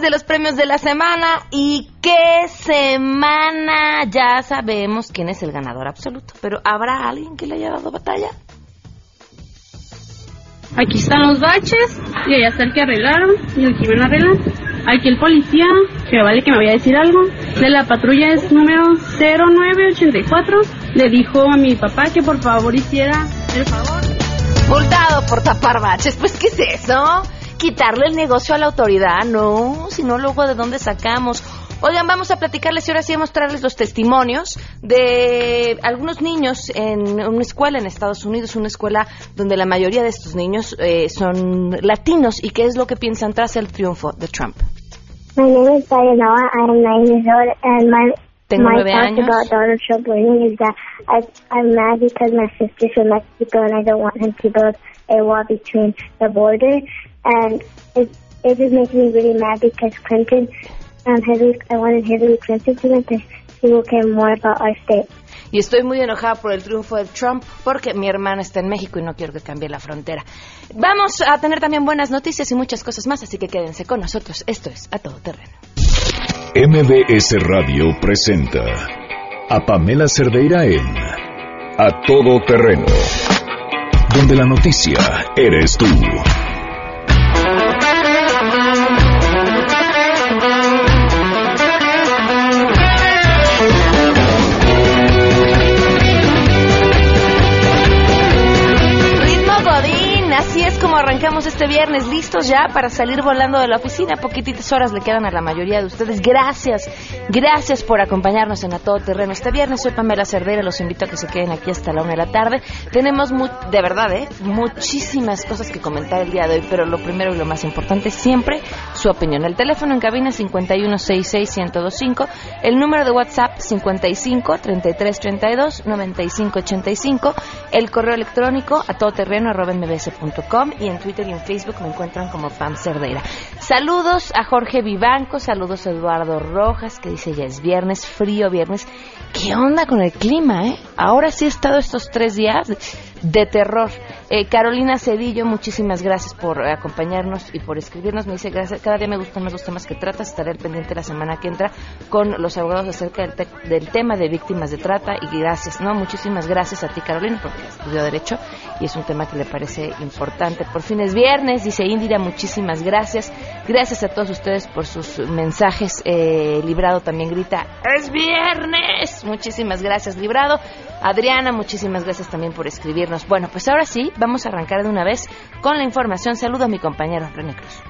de los premios de la semana y qué semana. Ya sabemos quién es el ganador absoluto, pero ¿habrá alguien que le haya dado batalla? Aquí están los baches y allá está el que arreglaron y el que iban a arreglar. Aquí el policía, que vale que me vaya a decir algo, de la patrulla es número 0984, le dijo a mi papá que por favor hiciera el favor. Multado por tapar baches, pues ¿qué es eso? Quitarle el negocio a la autoridad, no, si no luego de dónde sacamos. Oigan, vamos a platicarles y ahora sí a mostrarles los testimonios de algunos niños en una escuela en Estados Unidos, una escuela donde la mayoría de estos niños eh, son latinos y qué es lo que piensan tras el triunfo de Trump. My name is nine years old, and my Tengo my nueve años. about Donald Trump winning is that I, I'm mad because my sister's from Mexico, and I don't want him to build a wall between the border, and it it just makes me really mad because Clinton, um, Hillary, I wanted Hillary Clinton to win because she will care more about our state. Y estoy muy enojada por el triunfo de Trump porque mi hermana está en México y no quiero que cambie la frontera. Vamos a tener también buenas noticias y muchas cosas más, así que quédense con nosotros. Esto es A Todo Terreno. MBS Radio presenta a Pamela Cerdeira en A Todo Terreno, donde la noticia eres tú. Arrancamos este viernes, listos ya para salir volando de la oficina. Poquititas horas le quedan a la mayoría de ustedes. Gracias, gracias por acompañarnos en A Todo Terreno este viernes. Soy Pamela Cerdeira, los invito a que se queden aquí hasta la una de la tarde. Tenemos, mu- de verdad, ¿eh? muchísimas cosas que comentar el día de hoy, pero lo primero y lo más importante, siempre su opinión. El teléfono en cabina 5166125, el número de WhatsApp 55 33 32 95 85, el correo electrónico a todoterreno arroba mbs.com y en Twitter y en Facebook me encuentran como Pam Cerdeira. Saludos a Jorge Vivanco, saludos a Eduardo Rojas que dice ya es viernes, frío viernes. ¿Qué onda con el clima, eh? Ahora sí he estado estos tres días de terror. Eh, Carolina Cedillo, muchísimas gracias por acompañarnos y por escribirnos. Me dice, gracias, cada día me gustan más los temas que tratas. Estaré al pendiente la semana que entra con los abogados acerca del, te- del tema de víctimas de trata. Y gracias, ¿no? Muchísimas gracias a ti, Carolina, porque estudió Derecho y es un tema que le parece importante. Por fin es viernes, dice Indira, muchísimas gracias. Gracias a todos ustedes por sus mensajes. Eh, Librado también grita, ¡es viernes! Muchísimas gracias, Librado. Adriana, muchísimas gracias también por escribirnos. Bueno, pues ahora sí, vamos a arrancar de una vez con la información. Saludo a mi compañero René Cruz.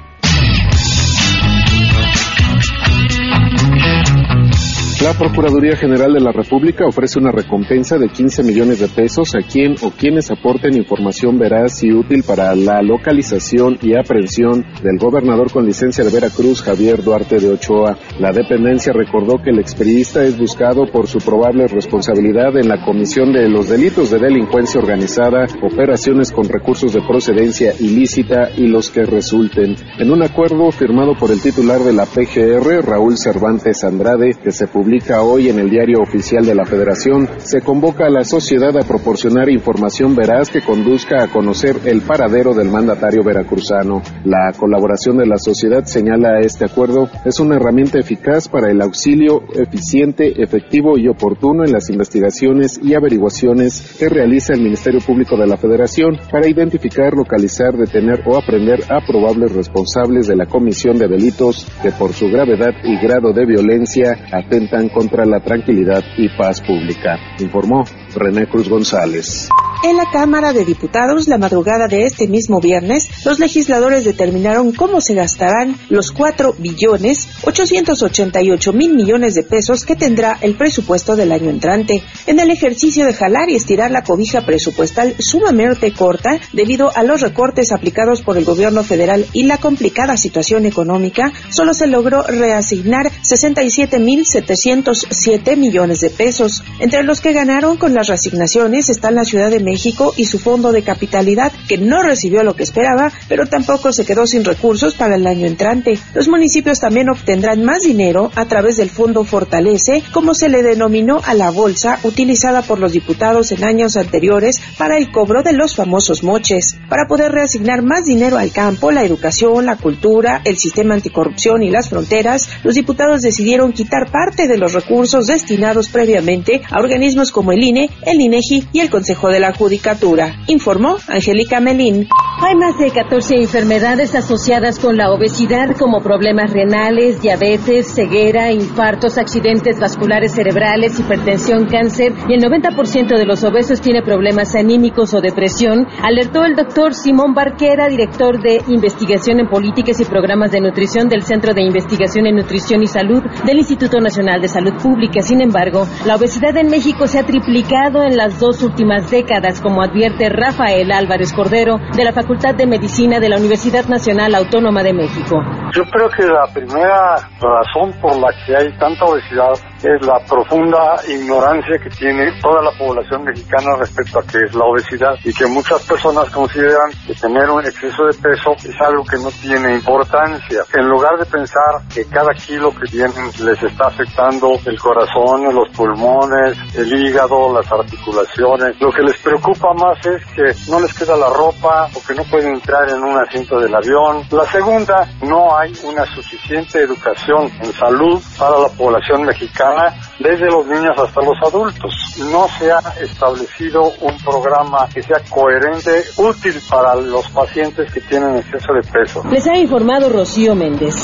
La Procuraduría General de la República ofrece una recompensa de 15 millones de pesos a quien o quienes aporten información veraz y útil para la localización y aprehensión del gobernador con licencia de Veracruz, Javier Duarte de Ochoa. La dependencia recordó que el experiista es buscado por su probable responsabilidad en la comisión de los delitos de delincuencia organizada, operaciones con recursos de procedencia ilícita y los que resulten. En un acuerdo firmado por el titular de la PGR, Raúl Cervantes Andrade, que se publica hoy en el Diario Oficial de la Federación, se convoca a la sociedad a proporcionar información veraz que conduzca a conocer el paradero del mandatario veracruzano. La colaboración de la sociedad, señala este acuerdo, es una herramienta eficaz para el auxilio eficiente, efectivo y oportuno en las investigaciones y averiguaciones que realiza el Ministerio Público de la Federación para identificar, localizar, detener o aprender a probables responsables de la comisión de delitos que por su gravedad y grado de violencia atentan contra la tranquilidad y paz pública, informó René Cruz González. En la Cámara de Diputados, la madrugada de este mismo viernes, los legisladores determinaron cómo se gastarán los 4 billones 888 mil millones de pesos que tendrá el presupuesto del año entrante. En el ejercicio de jalar y estirar la cobija presupuestal sumamente corta debido a los recortes aplicados por el gobierno federal y la complicada situación económica, solo se logró reasignar 67 mil 707 millones de pesos. Entre los que ganaron con las reasignaciones están la Ciudad de México y su fondo de capitalidad, que no recibió lo que esperaba, pero tampoco se quedó sin recursos para el año entrante. Los municipios también obtendrán más dinero a través del Fondo Fortalece, como se le denominó a la bolsa utilizada por los diputados en años anteriores para el cobro de los famosos moches, para poder reasignar más dinero al campo, la educación, la cultura, el sistema anticorrupción y las fronteras, los diputados decidieron quitar parte de los recursos destinados previamente a organismos como el INE, el INEGI y el Consejo de la Judicatura, informó Angélica Melín. Hay más de 14 enfermedades asociadas con la obesidad como problemas renales, diabetes, ceguera, infartos, accidentes vasculares cerebrales, hipertensión, cáncer y el 90% de los obesos tiene problemas anímicos o depresión, alertó el doctor Simón Barquera, director de investigación en políticas y programas de nutrición del Centro de Investigación en Nutrición y Salud del Instituto Nacional de Salud Pública. Sin embargo, la obesidad en México se ha triplicado en las dos últimas décadas, como advierte Rafael Álvarez Cordero, de la Facultad de Medicina de la Universidad Nacional Autónoma de México. Yo creo que la primera razón por la que hay tanta obesidad es la profunda ignorancia que tiene toda la población mexicana respecto a qué es la obesidad y que muchas personas consideran que tener un exceso de peso es algo que no tiene importancia. En lugar de pensar que cada kilo que tienen les está afectando el corazón, los pulmones, el hígado, las articulaciones, lo que les preocupa más es que no les queda la ropa o que no pueden entrar en un asiento del avión. La segunda, no hay una suficiente educación en salud para la población mexicana desde los niños hasta los adultos. No se ha establecido un programa que sea coherente, útil para los pacientes que tienen exceso de peso. Les ha informado Rocío Méndez.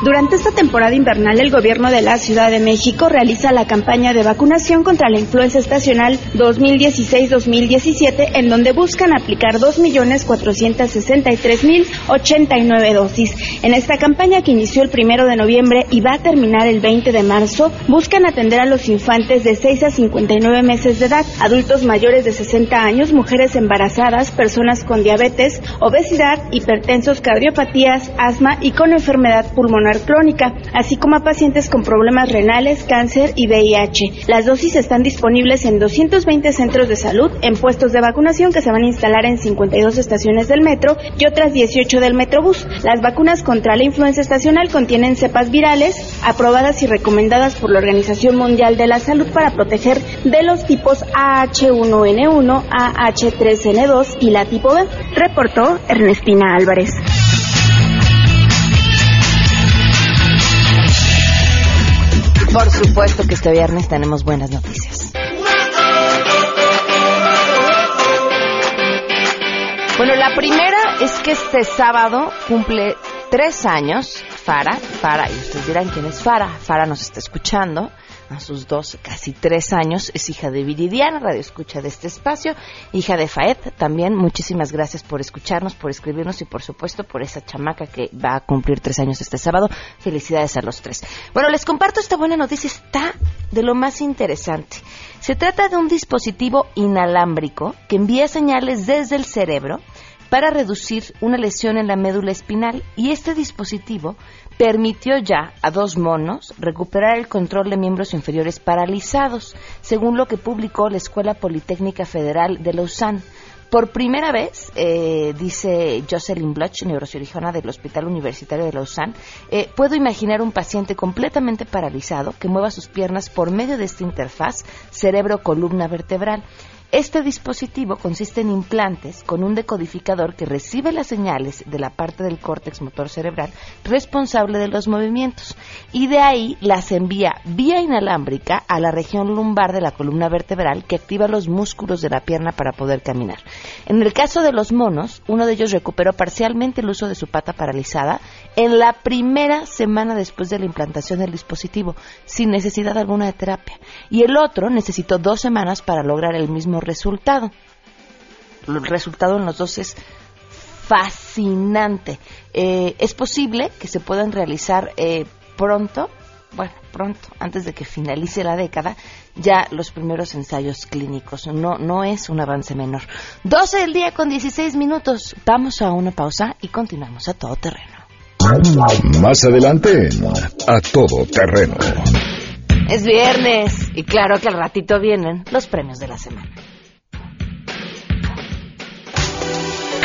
Durante esta temporada invernal, el gobierno de la Ciudad de México realiza la campaña de vacunación contra la influenza estacional 2016-2017, en donde buscan aplicar 2.463.089 dosis. En esta campaña, que inició el primero de noviembre y va a terminar el 20 de marzo, buscan atender a los infantes de 6 a 59 meses de edad, adultos mayores de 60 años, mujeres embarazadas, personas con diabetes, obesidad, hipertensos, cardiopatías, asma y con enfermedad pulmonar crónica, así como a pacientes con problemas renales, cáncer y VIH. Las dosis están disponibles en 220 centros de salud, en puestos de vacunación que se van a instalar en 52 estaciones del metro y otras 18 del Metrobús. Las vacunas contra la influenza estacional contienen cepas virales aprobadas y recomendadas por la Organización Mundial de la Salud para proteger de los tipos AH1N1, AH3N2 y la tipo B, reportó Ernestina Álvarez. Por supuesto que este viernes tenemos buenas noticias. Bueno, la primera es que este sábado cumple tres años Fara. Fara, y ustedes dirán quién es Fara. Fara nos está escuchando a sus dos, casi tres años. Es hija de Viridiana, radio escucha de este espacio, hija de Faed también. Muchísimas gracias por escucharnos, por escribirnos y por supuesto por esa chamaca que va a cumplir tres años este sábado. Felicidades a los tres. Bueno, les comparto esta buena noticia, está de lo más interesante. Se trata de un dispositivo inalámbrico que envía señales desde el cerebro para reducir una lesión en la médula espinal y este dispositivo permitió ya a dos monos recuperar el control de miembros inferiores paralizados, según lo que publicó la Escuela Politécnica Federal de Lausanne. Por primera vez, eh, dice Jocelyn Bloch, neurocirujana del Hospital Universitario de Lausanne, eh, puedo imaginar un paciente completamente paralizado que mueva sus piernas por medio de esta interfaz cerebro-columna vertebral. Este dispositivo consiste en implantes con un decodificador que recibe las señales de la parte del córtex motor cerebral responsable de los movimientos y de ahí las envía vía inalámbrica a la región lumbar de la columna vertebral que activa los músculos de la pierna para poder caminar. En el caso de los monos, uno de ellos recuperó parcialmente el uso de su pata paralizada en la primera semana después de la implantación del dispositivo, sin necesidad alguna de terapia, y el otro necesitó dos semanas para lograr el mismo resultado. El resultado en los dos es fascinante. Eh, es posible que se puedan realizar eh, pronto, bueno, pronto, antes de que finalice la década, ya los primeros ensayos clínicos. No, no es un avance menor. 12 del día con 16 minutos. Vamos a una pausa y continuamos a todo terreno. Más adelante, a todo terreno. Es viernes y claro que al ratito vienen los premios de la semana.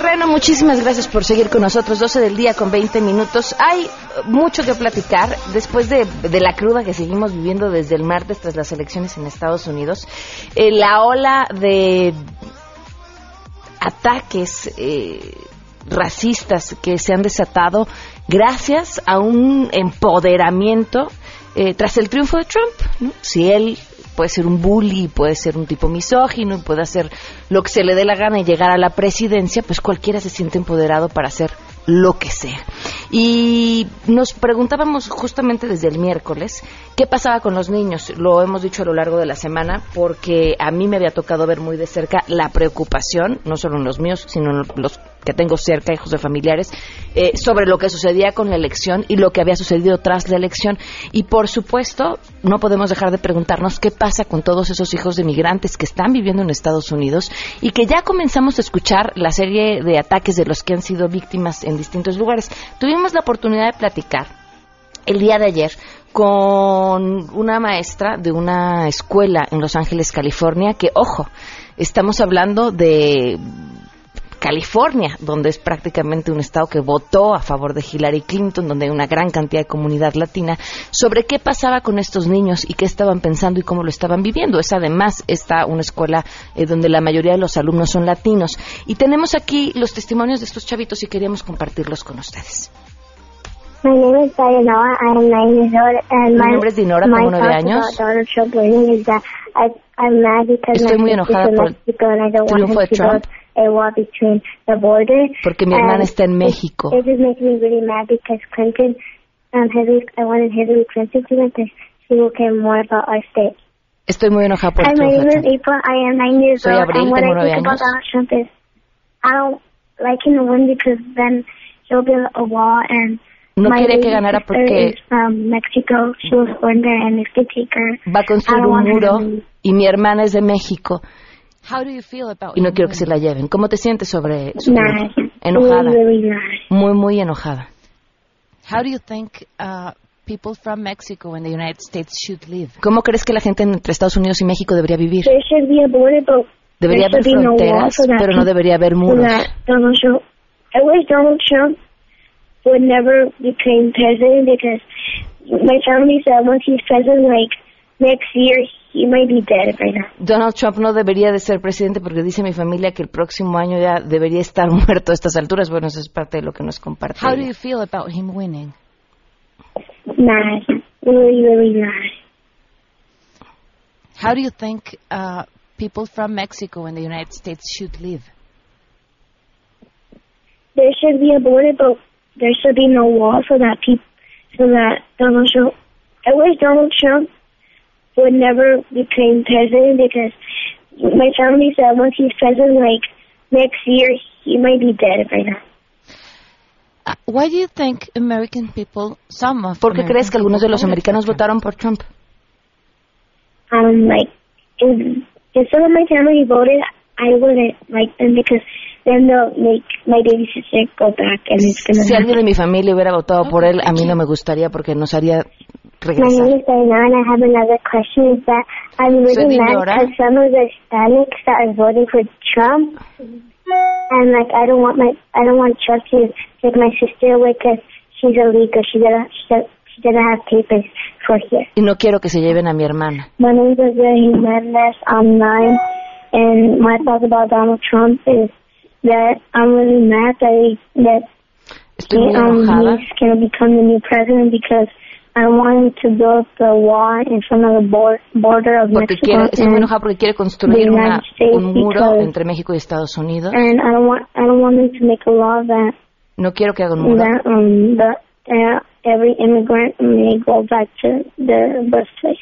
Terreno. Muchísimas gracias por seguir con nosotros. 12 del día con 20 minutos. Hay mucho que platicar después de, la cruda que seguimos viviendo desde el martes tras las elecciones en Estados Unidos. Eh, la ola de ataques eh, racistas que se han desatado gracias a un empoderamiento eh, tras el triunfo de Trump. Si él puede ser un bully, puede ser un tipo misógino, puede hacer lo que se le dé la gana y llegar a la presidencia, pues cualquiera se siente empoderado para hacer lo que sea. Y nos preguntábamos justamente desde el miércoles qué pasaba con los niños. Lo hemos dicho a lo largo de la semana porque a mí me había tocado ver muy de cerca la preocupación, no solo en los míos, sino en los que tengo cerca, hijos de familiares, eh, sobre lo que sucedía con la elección y lo que había sucedido tras la elección. Y por supuesto, no podemos dejar de preguntarnos qué pasa con todos esos hijos de migrantes que están viviendo en Estados Unidos y que ya comenzamos a escuchar la serie de ataques de los que han sido víctimas en distintos lugares. Tuvimos la oportunidad de platicar el día de ayer con una maestra de una escuela en Los Ángeles, California, que, ojo, estamos hablando de California, donde es prácticamente un estado que votó a favor de Hillary Clinton, donde hay una gran cantidad de comunidad latina, sobre qué pasaba con estos niños y qué estaban pensando y cómo lo estaban viviendo. Es además está una escuela eh, donde la mayoría de los alumnos son latinos. Y tenemos aquí los testimonios de estos chavitos y queríamos compartirlos con ustedes. Mi my nombre es Dinora, my tengo nueve thoughts años. Estoy muy enojada por el triunfo de Trump. A wall between the border. Porque mi hermana And está en México. It, just makes me really mad because Clinton, um, Hillary, I wanted Hillary Clinton to win because she will care more about our state. Estoy muy enojada por Hi, my name is. April. I am nine years Soy old, and what I think about. Donald Trump is I don't like him to win because then he'll build a wall and No my quiere que ganara porque Mexico. She was born there, and if they take her, va a construir un want her to muro y mi hermana es de México How do you feel about y no quiero que se la lleven. ¿Cómo te sientes sobre, sobre Mad. enojada? Really, really mad. Muy, muy enojada. How do you think uh, people from Mexico and the United States should live? ¿Cómo crees que la gente entre Estados Unidos y México debería vivir? There should be a border, but Debería there haber should be no wall fronteras, pero no debería haber muros. that Donald Trump. I wish Donald Trump would never become president because my family said once he's president, like next year, he might be dead right now. Donald Trump no debería de ser presidente porque dice mi familia que el próximo año ya debería estar muerto a estas alturas. Bueno, eso es parte de lo que nos comparte. How do you feel about him winning? Mad. Really, really mad. How do you think uh, people from Mexico and the United States should live? There should be a border, but there should be no wall so that people, so that Donald Trump. I wish Donald Trump would never become president because my family said once he's president, like next year, he might be dead right now. Uh, why do you think American people, some of ¿Por qué American crees que algunos de los voted americanos for Trump? votaron por Trump? Um, like if if some of my family voted, I wouldn't like them because then they'll make my baby sister go back and it's gonna. Si alguien de mi familia hubiera votado por él, a mí no me gustaría porque nos haría My name is Diana, and I have another question. Is that I'm really mad because some of the Hispanics that are voting for Trump, and like I don't want my I don't want Trump to take my sister away because she's illegal. She doesn't she, doesn't- she doesn't have papers for here. Y no quiero que se lleven a mi hermana. My name is Jimenez. I'm nine, and my thoughts about Donald Trump is that I'm really mad that he, that Estoy he, um, he's going to become the new president because I want to build the wall in front of the bor- border of porque Mexico quiere, and, enojada porque quiere construir una, un muro because- entre México y Estados Unidos. and I don't want I don't want him to make a law that No quiero que haga un muro. that um that uh, every immigrant may go back to their birthplace.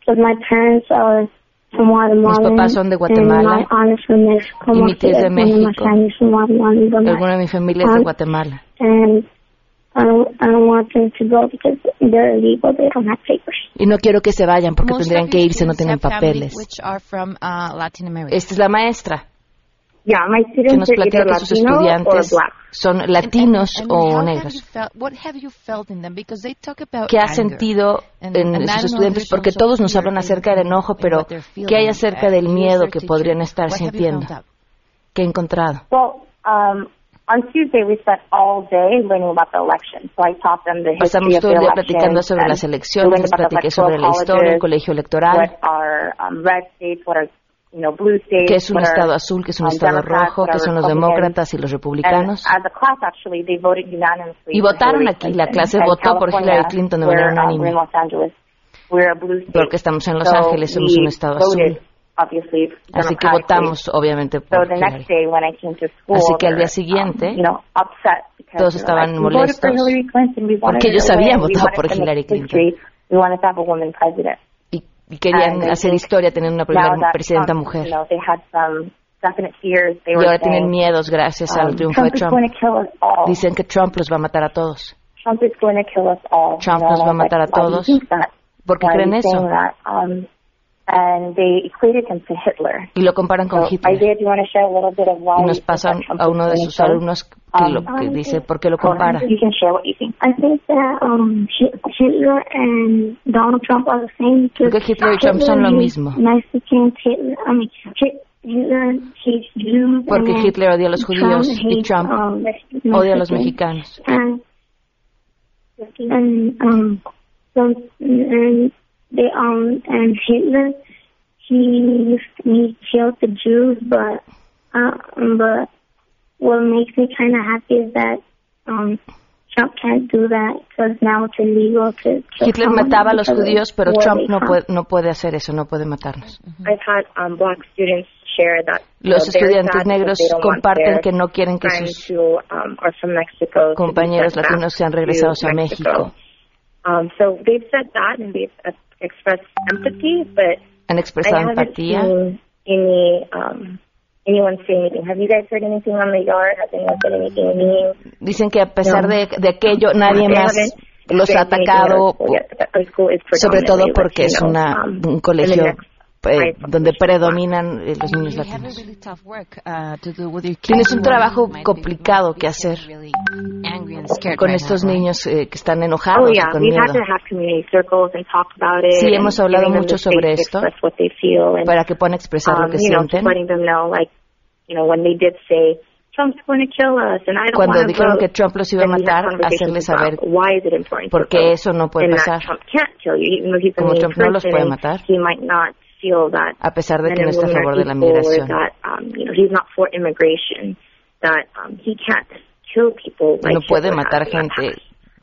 Because my parents are from Guatemala. Mis papás son de Guatemala. And my aunt is from Mexico. Y mi tía es de México. Alguna de mi familia es de aunt- Guatemala. And I don't, I don't want them to go because they're illegal. They don't have papers. Y no quiero que se vayan porque Most tendrían que irse, no students tienen papeles. Which are from uh, Latin America. Esta es la maestra Yeah, my que nos platica que sus Latino estudiantes son latinos And o how have negros. you felt, what have you felt in them? Because they talk about ¿Qué ha anger. sentido And- en and sus estudiantes? Porque todos nos hablan in- acerca del enojo, pero. ¿qué hay acerca Uh, del miedo que podrían estar what have you sintiendo? ¿Qué he encontrado? Well, um, on Tuesday we spent all day learning about the election. So I taught them the history Pasamos of todo the el día platicando sobre las elecciones, les platiqué sobre la historia, el colegio electoral, What are um, red states? What are you know blue states? qué es un what are, estado azul, qué es un um, estado rojo, qué son los demócratas y los republicanos. And as a class, actually, they voted unanimously. Y votaron aquí, la clase And votó por Hillary Clinton de manera um, unánime. Porque estamos en Los Ángeles, somos un estado azul. Obviously, Así que votamos, obviamente, So por Hillary. next day when I came to school, Así que al día were, siguiente, um, you know, because todos estaban like, "We voted for molestos porque ellos habían votado por Hillary Clinton. y, y querían And hacer historia teniendo una primera presidenta Trump, mujer. You know, Y ahora tienen miedos gracias al um, triunfo de Trump is Trump. Dicen que Trump los va a matar a todos. Trump. Trump nos va a matar a todos. ¿Por qué creen eso? Um, and they equated him to Hitler. Y lo comparan con So, Hitler. Isaiah, do you want to share a little bit of why Y you nos pasan a uno de sus alumnos que, lo, Um, que dice por qué lo compara. You can share what you think. I think that um Hi- Hitler and Donald Trump are the same. because Porque Hitler y Trump son lo Hitler mismo. hates Mexicans. Hitler, I mean, Hi- Hitler hates Jews. Porque and Hitler odia a los Trump judíos y hates, Trump um, odia a los Mexicans. mexicanos. And and um so and they um and Hitler he he killed the Jews, but uh, but what makes me kind of happy is that um Trump can't do that because now it's illegal to kill Hitler mataba a los judíos, pero Trump no puede, no puede hacer eso, no puede matarnos. I've had um, black students share that Los estudiantes negros they don't want comparten their que no quieren que sus um, are from Mexico to be compañeros latinos sean regresados a México. Um, so they've said that and they've expressed empathy, but Han I expresado haven't empatía. seen any um, anyone say anything. Have you guys heard anything on the yard? Has anyone said anything mean? Dicen que a pesar No. de, de aquello, nadie más los ha atacado, sobre todo porque es una, um, un colegio and eh, donde predominan eh, los niños You have a latinos. really tough work uh, Tienes un trabajo complicado que hacer con estos niños eh, que están Oh enojados y con miedo. had to have community circles and talk about it. Sí, hemos hablado mucho sobre to esto express what they feel and para que puedan expresar lo um, que sienten. letting them know, like, you know, when they did say Trump's going to kill us, and I don't Cuando dijeron que Trump los iba a matar, hacerles saber about why is it important por qué eso no puede pasar. that Trump can't kill you, even though he's a Como Trump no los puede matar. Feel that a pesar de que no está a favor de la migración. that um, you know he's not for immigration, that um, he can't kill people like No puede matar gente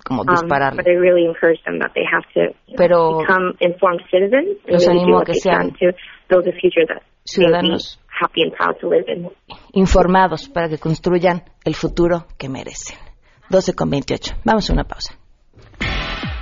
como Um, but I really encourage them that they have to you know, Pero become informed citizens and los really animo a que sean can to build a future that they'll be ciudadanos happy and proud to live in. informados para que construyan el futuro que merecen. 12 con 28. Vamos a una pausa.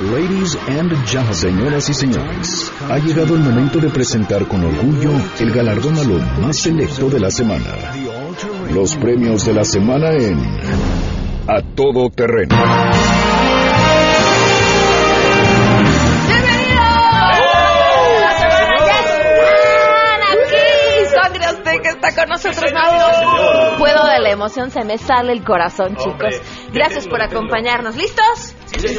Ladies and gentlemen, señoras y señores, ha llegado el momento de presentar con orgullo el galardón a lo más selecto de la semana. Los premios de la semana en A Todo Terreno. Azteca está con nosotros. No puedo de la emoción, se me sale el corazón, chicos. Gracias por acompañarnos. ¿Listos?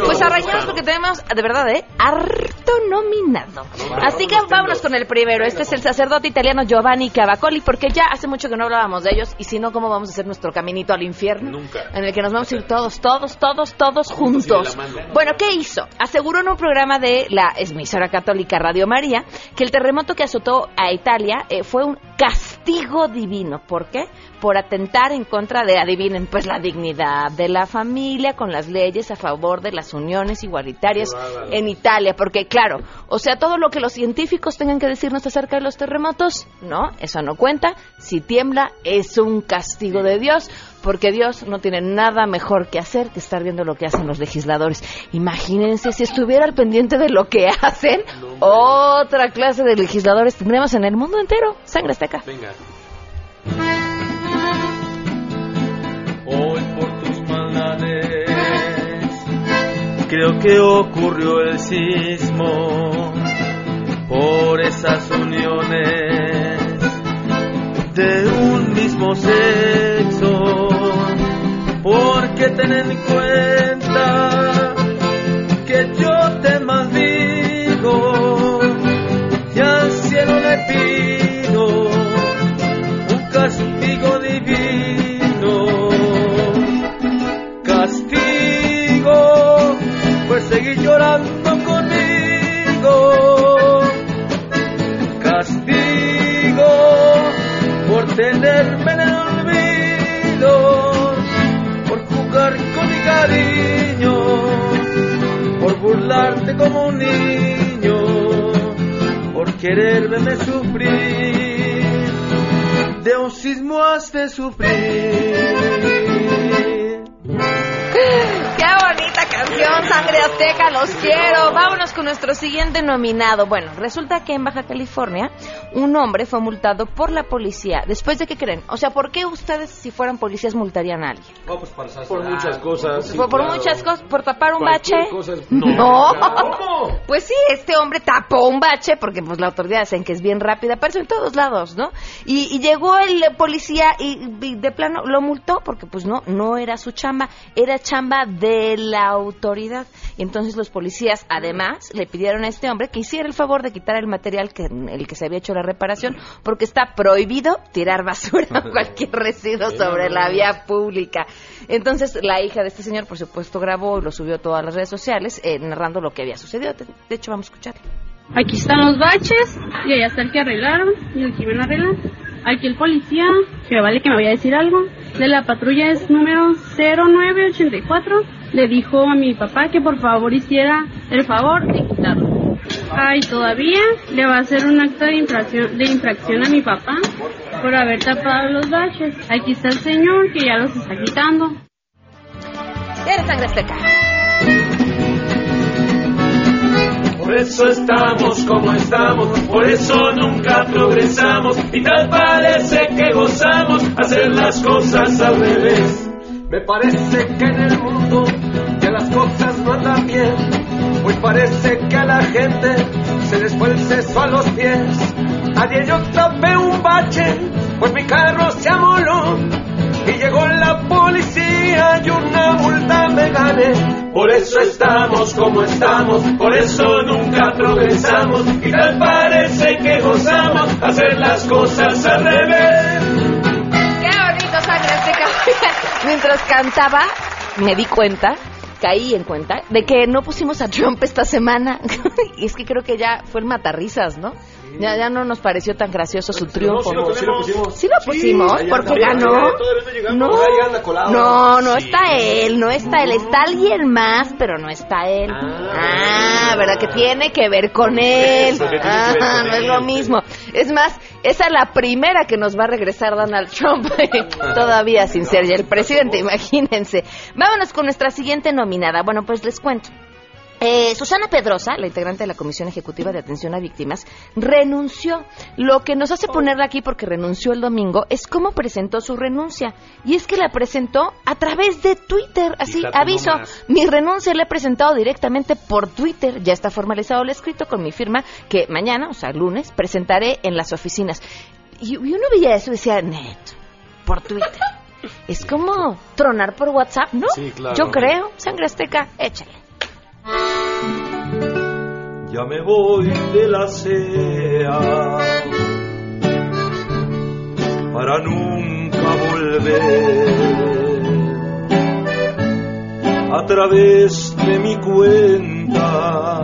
Pues arranquemos porque tenemos, de verdad, ¿eh? Harto nominado. Así que vámonos con el primero. Este es el sacerdote italiano Giovanni Cavacoli, porque ya hace mucho que no hablábamos de ellos. Y si no, ¿cómo vamos a hacer nuestro caminito al infierno? Nunca. En el que nos vamos a ir todos, todos, todos, todos juntos. Bueno, ¿qué hizo? Aseguró en un programa de la emisora católica Radio María que el terremoto que azotó a Italia eh, fue un castigo divino. ¿Por qué? Por atentar en contra de, adivinen, pues la dignidad de la familia con las leyes a favor de las uniones igualitarias en Italia. Porque, claro, o sea, todo lo que los científicos tengan que decirnos acerca de los terremotos, no, eso no cuenta. Si tiembla, es un castigo de Dios porque Dios no tiene nada mejor que hacer que estar viendo lo que hacen los legisladores. Imagínense si estuviera al pendiente de lo que hacen, otra clase de legisladores tendremos en el mundo entero. Sangre azteca. Venga. Creo que ocurrió el sismo. Por esas uniones de un mismo sexo. Porque ten en cuenta que yo te maldigo y al cielo le pido tenerme en el olvido por jugar con mi cariño por burlarte como un niño por querer verme sufrir de un sismo has de sufrir. ¡Qué bonita canción, Sangre Azteca! ¡Los quiero! Vámonos con nuestro siguiente nominado. Bueno, resulta que en Baja California un hombre fue multado por la policía. ¿Después de qué creen? O sea, ¿por qué ustedes, si fueran policías, multarían a alguien? Por muchas cosas. sí, ¿Por, por claro. muchas cosas? ¿Por tapar un Cualquier bache? cosa es- No. ¿Cómo? Pues sí, este hombre tapó un bache porque pues la autoridad dicen que es bien rápida, pero eso en todos lados, ¿no? Y, y llegó el policía y, y de plano lo multó porque pues no, no era su chamba, era chamba de la autoridad. Y entonces los policías además le pidieron a este hombre que hiciera el favor de quitar el material que el que se había hecho la reparación porque está prohibido tirar basura o cualquier residuo sobre la vía pública. Entonces la hija de este señor por supuesto grabó y lo subió a todas las redes sociales eh, narrando lo que había sucedido. De, de hecho vamos a escucharlo. Aquí están los baches y allá está el que arreglaron y el que iban a arreglar. Aquí el policía, que vale que me vaya a decir algo, de la patrulla es número 0984, le dijo a mi papá que por favor hiciera el favor de quitarlo. Ay, todavía le va a hacer un acto de infracción, de infracción a mi papá por haber tapado los baches. Aquí está el señor que ya los está quitando. Eres sangre azteca. Por eso estamos como estamos, por eso nunca progresamos y tal parece que gozamos hacer las cosas al revés. Me parece que en el mundo ya las cosas no andan bien, pues parece que a la gente se les fue el seso a los pies. Ayer yo tapé un bache, pues mi carro Por eso estamos como estamos, por eso nunca progresamos y tal parece que gozamos hacer las cosas al revés. ¡Qué bonito sangre azteca! Mientras cantaba, me di cuenta, caí en cuenta, de que no pusimos a Trump esta semana. y es que creo que ya fue el matarrisas, ¿no? Ya, ya no nos pareció tan gracioso su triunfo. sí lo tenemos. Sí lo pusimos, porque ganó. Todavía está llegando, No, no, no Sí. está él, no está él, está alguien más, pero no está él. Ah, ¿verdad? Que tiene que ver con él. Ah, con no es lo mismo. Es más, esa es la primera que nos va a regresar Donald Trump, todavía sin ser ya el presidente, imagínense. Vámonos con nuestra siguiente nominada. Bueno, pues les cuento. Eh, Susana Pedrosa, la integrante de la Comisión Ejecutiva de Atención a Víctimas, renunció. Lo que nos hace ponerla aquí porque renunció el domingo es cómo presentó su renuncia. Y es que la presentó a través de Twitter. Así, aviso, mi renuncia la he presentado directamente por Twitter. Ya está formalizado el escrito con mi firma que mañana, o sea, lunes, presentaré en las oficinas. Y, y uno veía eso y decía, neto, por Twitter. Es como tronar por WhatsApp, ¿no? Sí, claro. Yo creo. Sangre Azteca, échale. Ya me voy de la sea para nunca volver. A través de mi cuenta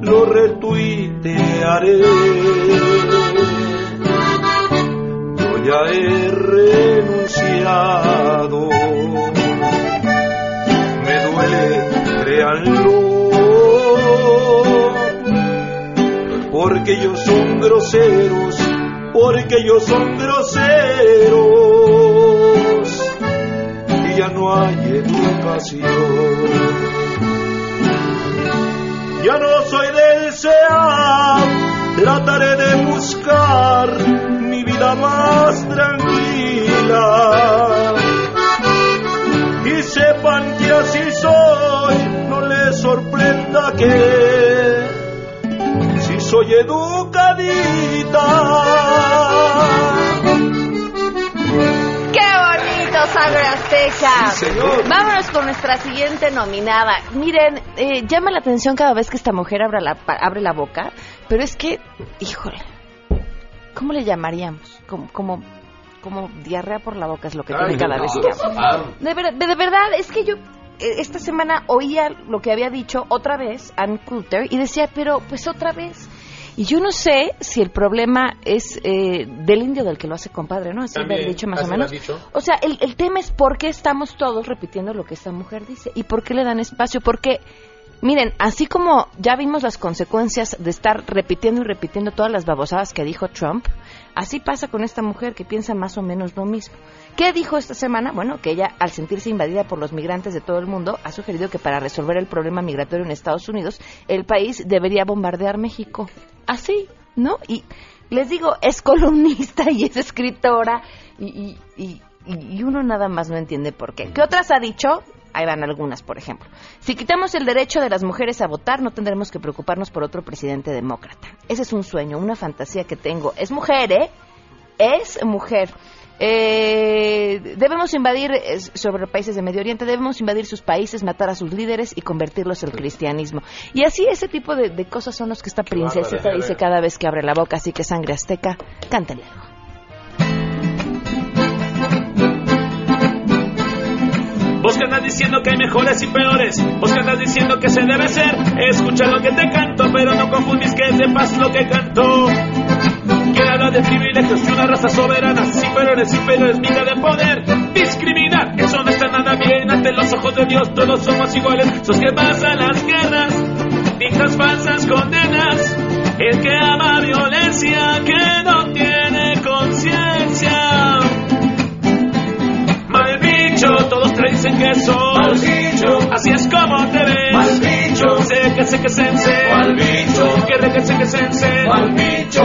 lo retuitearé. Yo ya he renunciado. Porque ellos son groseros, porque ellos son groseros y ya no hay educación. Ya no soy del SEA, trataré de buscar mi vida más tranquila. Y sepan que así soy, que si soy educadita. ¡Qué bonito, Sangre Azteca! Sí, señor. Vámonos con nuestra siguiente nominada. Miren, eh, llama la atención cada vez que esta mujer abre la, abre la boca, pero es que, híjole, ¿cómo le llamaríamos? Como, como, como diarrea por la boca es lo que Ay, tiene cada no. vez que habla. Ah. De, ver- de- de verdad, es que yo esta semana oía lo que había dicho otra vez Ann Coulter y decía, pero pues otra vez. Y yo no sé si el problema es eh, del indio del que lo hace compadre, ¿no? Así También, dicho más o menos. dicho. O sea, el, el tema es por qué estamos todos repitiendo lo que esta mujer dice y por qué le dan espacio. Porque, miren, así como ya vimos las consecuencias de estar repitiendo y repitiendo todas las babosadas que dijo Trump, así pasa con esta mujer que piensa más o menos lo mismo. ¿Qué dijo esta semana? Bueno, que ella, al sentirse invadida por los migrantes de todo el mundo, ha sugerido que para resolver el problema migratorio en Estados Unidos, el país debería bombardear México. Así, ¿no? Y les digo, es columnista y es escritora y, y, y, y uno nada más no entiende por qué. ¿Qué otras ha dicho? Ahí van algunas, por ejemplo. Si quitamos el derecho de las mujeres a votar, no tendremos que preocuparnos por otro presidente demócrata. Ese es un sueño, una fantasía que tengo. Es mujer, ¿eh? Es mujer. Eh, debemos invadir sobre países de Medio Oriente, debemos invadir sus países, matar a sus líderes y convertirlos al cristianismo. Y así ese tipo de, de cosas son los que esta princesita dice cada vez que abre la boca. Así que sangre azteca, cántenle Vos que andas diciendo que hay mejores y peores, vos que andas diciendo que se debe ser, escucha lo que te canto, pero no confundís que sepas lo que canto. Que habla de privilegios de una raza soberana, superiores, inferiores, miga de poder, discriminar, eso no está nada bien, ante los ojos de Dios todos somos iguales, sos que pasan las guerras, dictas falsas condenas, el que ama violencia, que sense bicho, que sense bicho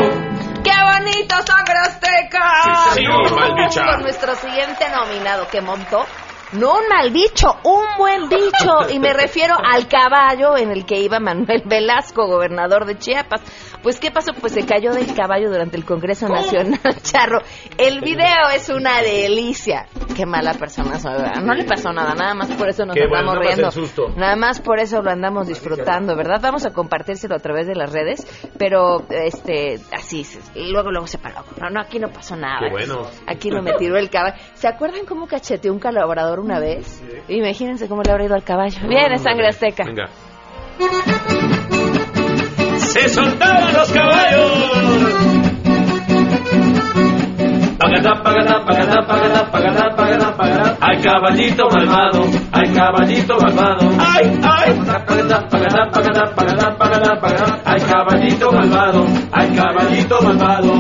¡Qué bonito, sangre azteca! Sí, señor, mal bicha. Con nuestro siguiente nominado que montó. No un mal bicho, un buen bicho. Y me refiero al caballo en el que iba Manuel Velasco, gobernador de Chiapas. Pues, ¿qué pasó? Pues se cayó del caballo durante el Congreso Nacional, Charro. El video es una delicia. Qué mala persona soy, ¿verdad? No le pasó nada, nada más por eso nos Qué bueno, andamos nada más riendo. el susto. Nada más por eso lo andamos disfrutando, ¿verdad? Vamos a compartírselo a través de las redes, pero este, así, y luego luego se paró. No, no, aquí no pasó nada. Qué bueno. Aquí no me tiró el caballo. ¿Se acuerdan cómo cacheteó un colaborador una vez? Imagínense cómo le habrá ido al caballo. Viene sangre azteca. Venga. Se soltaban los caballos. Pagatá, pagatá, pagatá, pagatá, pagatá, pagatá, pagatá. Ay, caballito malvado, ay, caballito malvado. Ay, ay. Pagatá, pagatá, pagatá, pagatá, pagatá, pagatá. Ay, caballito malvado, ay, caballito malvado.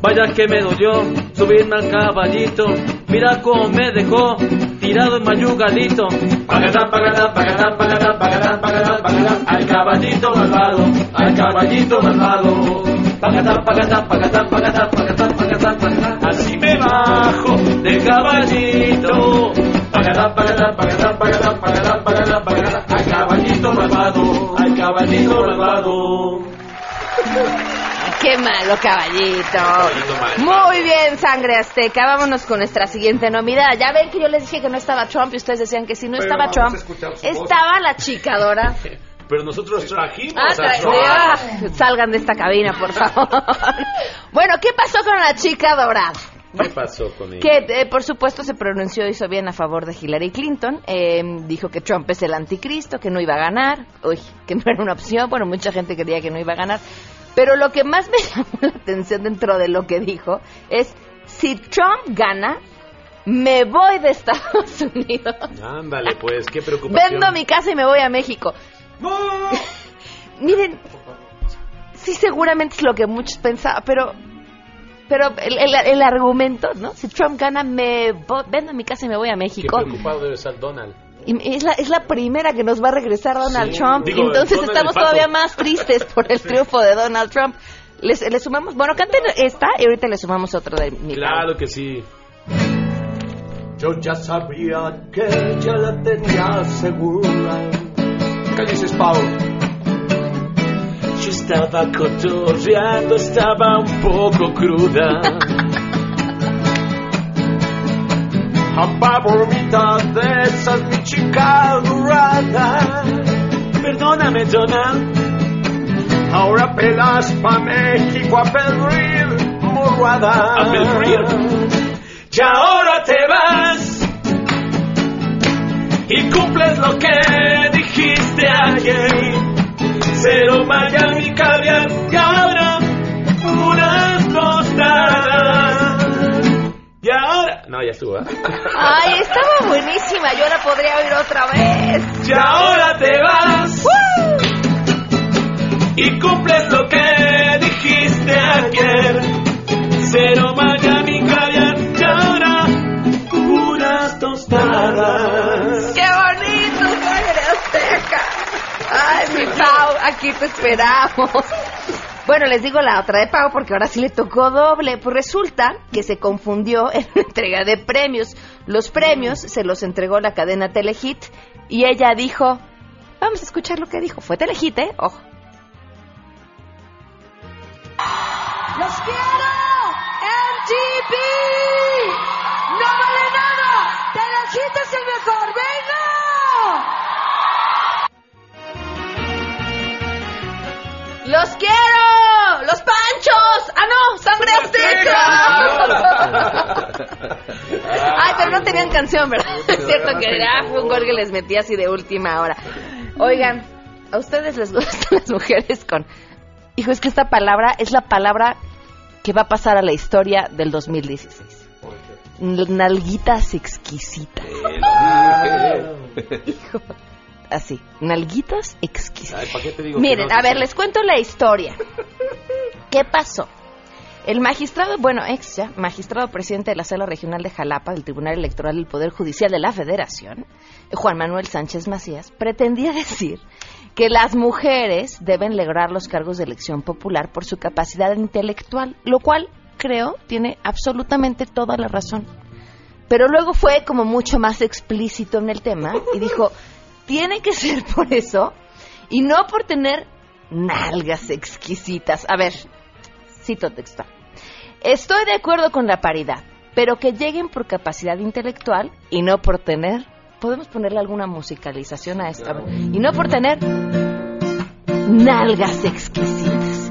Vaya que me dolió subirme al caballito. Mira cómo me dejó tirado mayugadito. Pagadá, pagadá, pagadá, pagadá, pagadá, pagadá, pagadá, al caballito malvado, al caballito malvado. Pagadá, pagadá, pagadá, pagadá, pagadá, pagadá, pagadá, así me bajo del caballito. Pagadá, pagadá, pagadá, pagadá, pagadá, pagadá, pagadá, al caballito malvado, al caballito malvado. Qué malo, caballito. Muy bien, sangre azteca. Vámonos con nuestra siguiente novedad. Ya ven que yo les dije que no estaba Trump y ustedes decían que si no Pero estaba Trump, su voz. estaba la chica Dora. Pero nosotros trajimos Ah, a Trump. ah, salgan de esta cabina, por favor. bueno, ¿qué pasó con la chica dorada? ¿Qué pasó con ella? Que, eh, por supuesto, se pronunció, hizo bien a favor de Hillary Clinton. eh, dijo que Trump es el anticristo, que no iba a ganar. Uy, que no era una opción. Bueno, mucha gente creía que no iba a ganar. Pero lo que más me llamó la atención dentro de lo que dijo es, si Trump gana, me voy de Estados Unidos. Ándale, pues, qué preocupación. Vendo mi casa y me voy a México. Miren, sí seguramente es lo que muchos pensaban, pero pero el, el- el argumento, ¿no? Si Trump gana, me vo- vendo mi casa y me voy a Qué México. preocupado debe estar Donald. Y es la, es la primera que nos va a regresar Donald Sí, Trump. digo, Entonces estamos todavía más tristes por el triunfo de Donald Trump. Les, le sumamos, bueno, canten esta y ahorita le sumamos otro de mi Claro que sí. Yo ya sabía que ya la tenía segura. ¿Qué dices, Pau? Yo estaba cotorreando, estaba un poco cruda. Ampa por mitad de esas mi chica dorada. Perdóname, Donald. Ahora pelas pa' México a pedrir morguada. A pedrir. Y ahora te vas. Y cumples lo que dijiste ayer. Cero Miami caviar y ahora No, ya estuvo. ¿eh? Ay, estaba buenísima, yo la podría oír otra vez. Y ahora te vas. Y cumples lo que dijiste ayer. Cero Miami caviar y ahora unas tostadas. ¡Qué bonito! Ay, mi Pau, aquí te esperamos. Bueno, les digo la otra de Pau porque ahora sí le tocó doble. Pues resulta que se confundió en la entrega de premios. Los premios se los entregó la cadena Telehit y ella dijo, vamos a escuchar lo que dijo. Fue Telehit, ¿eh? Ojo. ¡Los quiero! ¡Sangre azteca! Ay, pero no tenían canción, ¿verdad? Es cierto que fue un gol que les metí así de última hora. Oigan, ¿a ustedes les gustan las mujeres con... Hijo, es que esta palabra es la palabra que va a pasar a la historia del 2016. N- Nalguitas exquisitas. Hijo, así, nalguitas exquisitas. Ay, ¿para qué te digo que Miren, no? a ver, les cuento la historia. ¿Qué pasó? El magistrado, bueno, ex ya, magistrado presidente de la Sala Regional de Jalapa del Tribunal Electoral del Poder Judicial de la Federación, Juan Manuel Sánchez Macías, pretendía decir que las mujeres deben lograr los cargos de elección popular por su capacidad intelectual, lo cual creo tiene absolutamente toda la razón. Pero luego fue como mucho más explícito en el tema y dijo, tiene que ser por eso y no por tener nalgas exquisitas. A ver, cito textual. Estoy de acuerdo con la paridad, pero que lleguen por capacidad intelectual y no por tener. Podemos ponerle alguna musicalización a esto. A ver, Y no por tener nalgas exquisitas.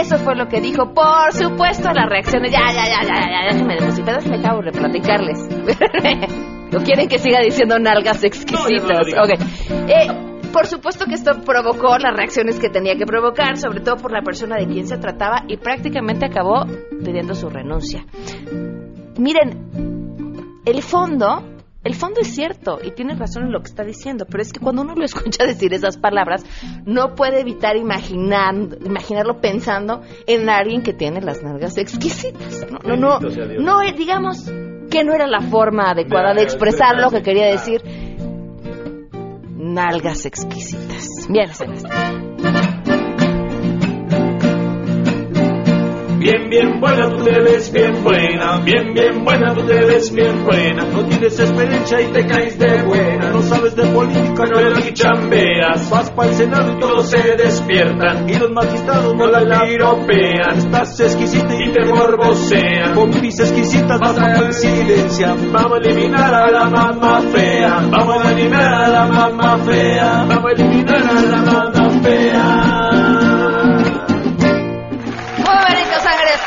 Eso fue lo que dijo. Por supuesto, las reacciones. Ya, ya, ya, ya, ya, déjenme de música. Déjenme acabo de platicarles. ¿O quieren que siga diciendo nalgas exquisitas? digas. ok. Eh, por supuesto que esto provocó las reacciones que tenía que provocar, sobre todo por la persona de quien se trataba, y prácticamente acabó pidiendo su renuncia. Miren, el fondo, el fondo es cierto y tiene razón en lo que está diciendo, pero es que cuando uno lo escucha decir esas palabras, no puede evitar imaginar, imaginarlo pensando en alguien que tiene las nalgas exquisitas. No, no, no, no, eh, digamos, que no era la forma adecuada de expresar lo que quería decir. Nalgas exquisitas. Bien, Bien, bien buena, tú te ves bien buena. Bien, bien buena, tú te ves bien buena. No tienes experiencia y te caes de buena. No sabes de política, pero aquí chambeas. Vas para el Senado y todos se despiertan. Y los magistrados no la piropean. Estás exquisita y te morbosean. Con mis exquisitas vas a coincidencia. Vamos a eliminar a la mamá fea. Vamos a eliminar a la mamá fea. Vamos a eliminar a la mamá fea.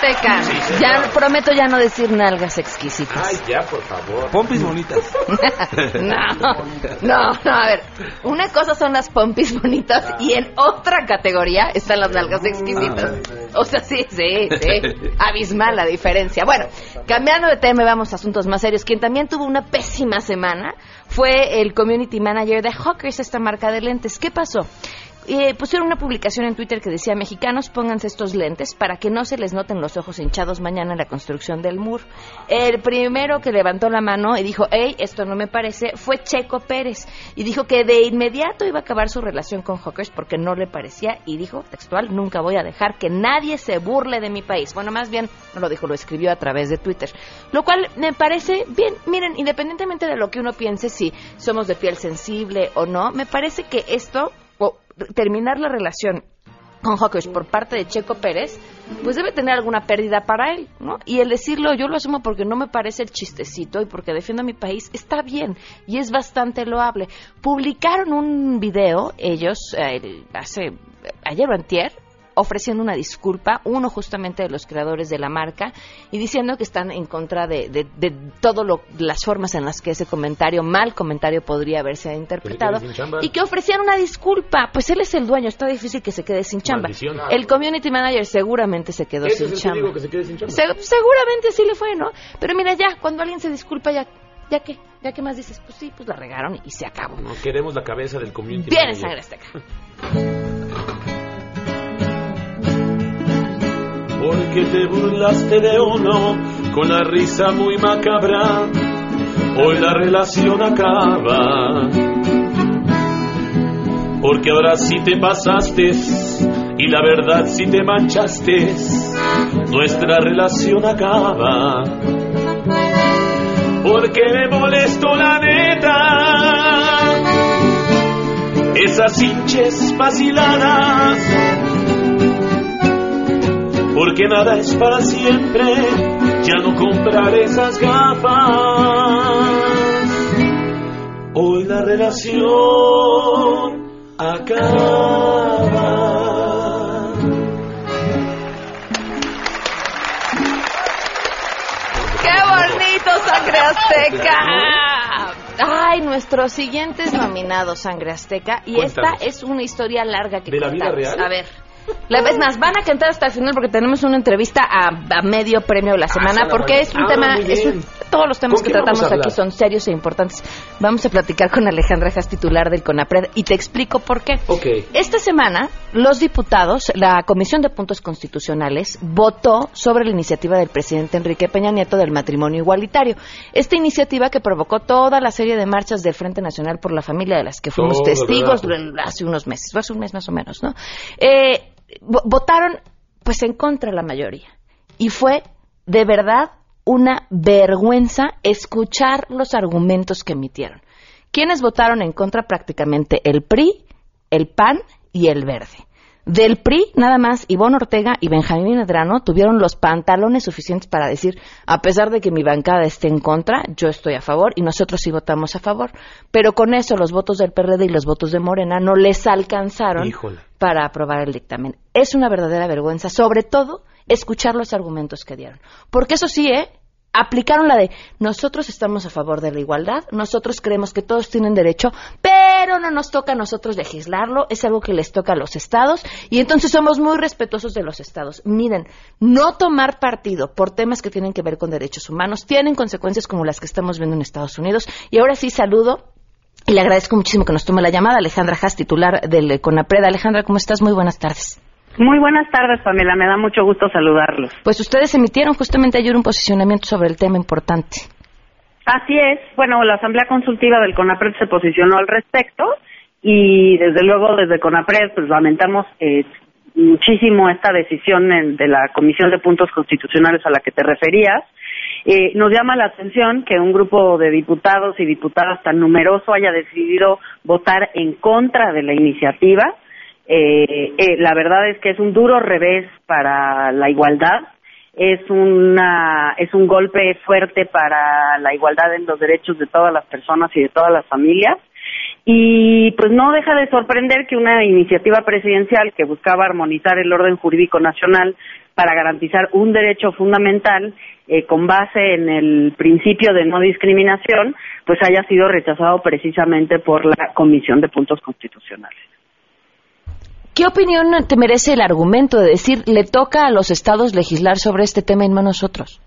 Azteca. Ya prometo ya no decir nalgas exquisitas. Ay, ya, por favor. Pompis bonitas. no, no, no, a ver. Una cosa son las pompis bonitas y en otra categoría están las nalgas exquisitas. O sea, sí, sí, sí. Abismal la diferencia. Bueno, cambiando de tema, y vamos a asuntos más serios. Quien también tuvo una pésima semana fue el community manager de Hawkers, esta marca de lentes. ¿Qué pasó? Eh, pusieron una publicación en Twitter que decía, mexicanos, pónganse estos lentes para que no se les noten los ojos hinchados mañana en la construcción del muro. El primero que levantó la mano y dijo, hey, esto no me parece, fue Checo Pérez. Y dijo que de inmediato iba a acabar su relación con Hawkers porque no le parecía. Y dijo, textual, nunca voy a dejar que nadie se burle de mi país. Bueno, más bien, no lo dijo, lo escribió a través de Twitter. Lo cual me parece bien. Miren, independientemente de lo que uno piense, si somos de piel sensible o no, me parece que esto terminar la relación con Hawkers por parte de Checo Pérez, pues debe tener alguna pérdida para él, ¿no? Y el decirlo, yo lo asumo porque no me parece el chistecito y porque defiendo a mi país, está bien y es bastante loable. Publicaron un video, ellos, eh, hace, ayer o antier, ofreciendo una disculpa, uno justamente de los creadores de la marca, y diciendo que están en contra de, de, de todo lo, las formas en las que ese comentario, mal comentario, podría haberse interpretado, y que ofrecían una disculpa. Pues él es el dueño, está difícil que se quede sin chamba. Maldición. El community manager seguramente se quedó sin es chamba. que se quede sin chamba. Se- seguramente así le fue, ¿no? Pero mira, ya, cuando alguien se disculpa, ya, ya qué, ya qué más dices, pues sí, pues la regaron y se acabó. No queremos la cabeza del community. Viene manager. sangre azteca. Porque te burlaste de uno con la risa muy macabra. Hoy la relación acaba. Porque ahora sí te pasaste y la verdad sí te manchaste. Nuestra relación acaba. Porque me molesto la neta. Esas hinches vaciladas porque nada es para siempre, ya no compraré esas gafas. Hoy la relación acaba. ¡Qué bonito, Sangre Azteca! Ay, nuestros siguientes nominados, Sangre Azteca. Y Cuéntanos. esta es una historia larga que ¿De la vida real? A ver. La vez más, van a cantar hasta el final porque tenemos una entrevista a, a medio premio de la semana, está porque es un Ah, tema, es un- todos los temas ¿Con que tratamos aquí son serios e importantes. Vamos a platicar con Alejandra Jas, titular del CONAPRED, y te explico por qué. Esta semana, los diputados, la Comisión de Puntos Constitucionales, votó sobre la iniciativa del presidente Enrique Peña Nieto del matrimonio igualitario. Esta iniciativa que provocó toda la serie de marchas del Frente Nacional por la Familia de las que fuimos Todo, testigos hace unos meses, hace un mes más o menos, ¿no? Eh, votaron, pues, en contra la mayoría. Y fue, de verdad, una vergüenza escuchar los argumentos que emitieron. ¿Quiénes votaron en contra prácticamente? El PRI, el PAN y el Verde. Del PRI, nada más, Ivonne Ortega y Benjamín Medrano tuvieron los pantalones suficientes para decir, a pesar de que mi bancada esté en contra, yo estoy a favor y nosotros sí votamos a favor. Pero con eso los votos del PRD y los votos de Morena no les alcanzaron Híjole. Para aprobar el dictamen. Es una verdadera vergüenza, sobre todo escuchar los argumentos que dieron. Porque eso sí, ¿eh? Aplicaron la de nosotros estamos a favor de la igualdad, nosotros creemos que todos tienen derecho, pero no nos toca a nosotros legislarlo, es algo que les toca a los estados y entonces somos muy respetuosos de los estados. Miren, no tomar partido por temas que tienen que ver con derechos humanos tienen consecuencias como las que estamos viendo en Estados Unidos. Y ahora sí saludo y le agradezco muchísimo que nos tome la llamada Alejandra Haas, titular del CONAPRED. Alejandra, ¿cómo estás? Muy buenas tardes. Muy buenas tardes, Pamela. Me da mucho gusto saludarlos. Pues ustedes emitieron justamente ayer un posicionamiento sobre el tema importante. Así es. Bueno, la Asamblea Consultiva del CONAPRED se posicionó al respecto y desde luego desde CONAPRED pues lamentamos eh, muchísimo esta decisión en- de la Comisión de Puntos Constitucionales a la que te referías. Eh, nos llama la atención que un grupo de diputados y diputadas tan numeroso haya decidido votar en contra de la iniciativa. Eh, eh, la verdad es que es un duro revés para la igualdad es una es un golpe fuerte para la igualdad en los derechos de todas las personas y de todas las familias y pues no deja de sorprender que una iniciativa presidencial que buscaba armonizar el orden jurídico nacional para garantizar un derecho fundamental eh, con base en el principio de no discriminación pues haya sido rechazado precisamente por la Comisión de Puntos Constitucionales. ¿Qué opinión te merece el argumento de decir le toca a los estados legislar sobre este tema y no a nosotros?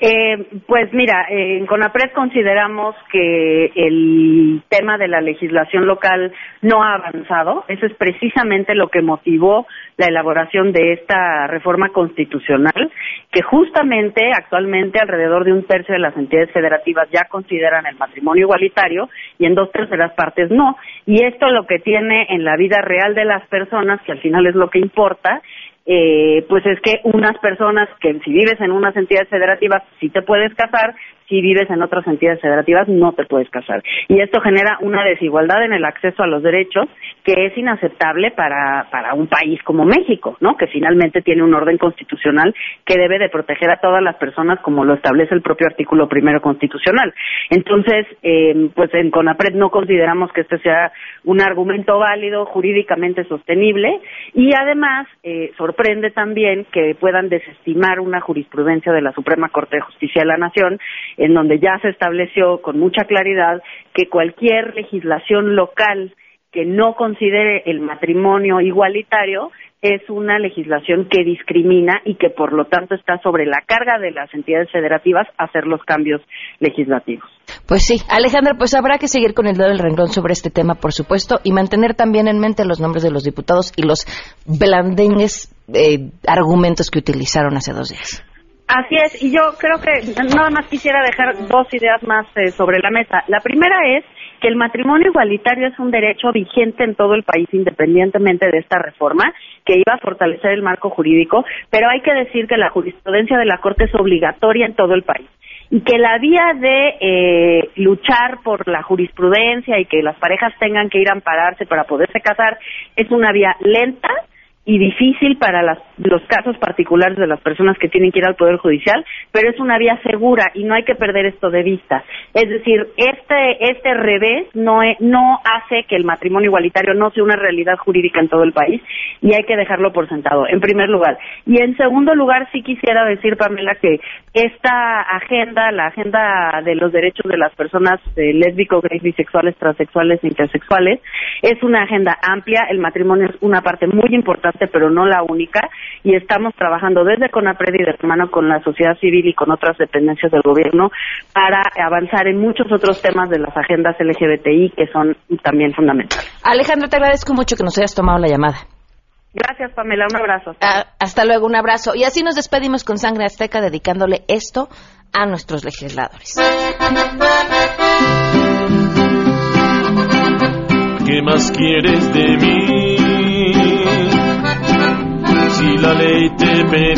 Eh, pues mira, eh, en CONAPRED consideramos que el tema de la legislación local no ha avanzado. Eso es precisamente lo que motivó la elaboración de esta reforma constitucional, que justamente actualmente alrededor de un tercio de las entidades federativas ya consideran el matrimonio igualitario y en dos terceras partes no. Y esto lo que tiene en la vida real de las personas, que al final es lo que importa, eh, pues es que unas personas que si vives en unas entidades federativas sí te puedes casar, si vives en otras entidades federativas no te puedes casar. Y esto genera una desigualdad en el acceso a los derechos que es inaceptable para, para un país como México, ¿no? Que finalmente tiene un orden constitucional que debe de proteger a todas las personas como lo establece el propio artículo primero constitucional. Entonces, eh, pues en CONAPRED no consideramos que este sea un argumento válido, jurídicamente sostenible y además eh, sorprende también que puedan desestimar una jurisprudencia de la Suprema Corte de Justicia de la Nación en donde ya se estableció con mucha claridad que cualquier legislación local que no considere el matrimonio igualitario es una legislación que discrimina y que por lo tanto está sobre la carga de las entidades federativas hacer los cambios legislativos. Pues sí, Alejandra, pues habrá que seguir con el dedo del renglón sobre este tema, por supuesto, y mantener también en mente los nombres de los diputados y los blandengues eh, argumentos que utilizaron hace dos días. Así es, y yo creo que nada más quisiera dejar dos ideas más eh, sobre la mesa. La primera es que el matrimonio igualitario es un derecho vigente en todo el país independientemente de esta reforma que iba a fortalecer el marco jurídico, pero hay que decir que la jurisprudencia de la Corte es obligatoria en todo el país y que la vía de eh, luchar por la jurisprudencia y que las parejas tengan que ir a ampararse para poderse casar es una vía lenta y difícil para las- los casos particulares de las personas que tienen que ir al Poder Judicial, pero es una vía segura y no hay que perder esto de vista. Es decir, este, este revés no, e- no hace que el matrimonio igualitario no sea una realidad jurídica en todo el país y hay que dejarlo por sentado, en primer lugar. Y en segundo lugar, sí quisiera decir, Pamela, que esta agenda, la agenda de los derechos de las personas eh, lésbicos, gays, bisexuales, transexuales e intersexuales, es una agenda amplia. El matrimonio es una parte muy importante, pero no la única. Y estamos trabajando desde CONAPRED y de la mano con la sociedad civil y con otras dependencias del gobierno para avanzar en muchos otros temas de las agendas LGBTI que son también fundamentales. Alejandra, te agradezco mucho que nos hayas tomado la llamada. Gracias, Pamela. Un abrazo. Ah, hasta luego, un abrazo. Y así nos despedimos con Sangre Azteca dedicándole esto a nuestros legisladores. ¿Qué más quieres de mí? Te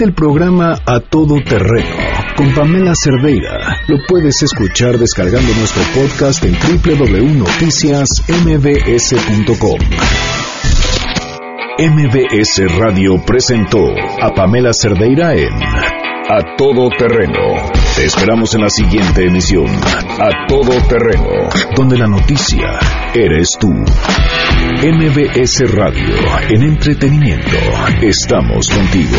te perdiste el programa A Todo Terreno con Pamela Cerdeira, lo puedes escuchar descargando nuestro podcast en www.noticiasmbs.com. MBS Radio presentó a Pamela Cerdeira en A Todo Terreno Te esperamos en la siguiente emisión, A Todo Terreno, donde la noticia eres tú. MBS Radio, en entretenimiento, estamos contigo.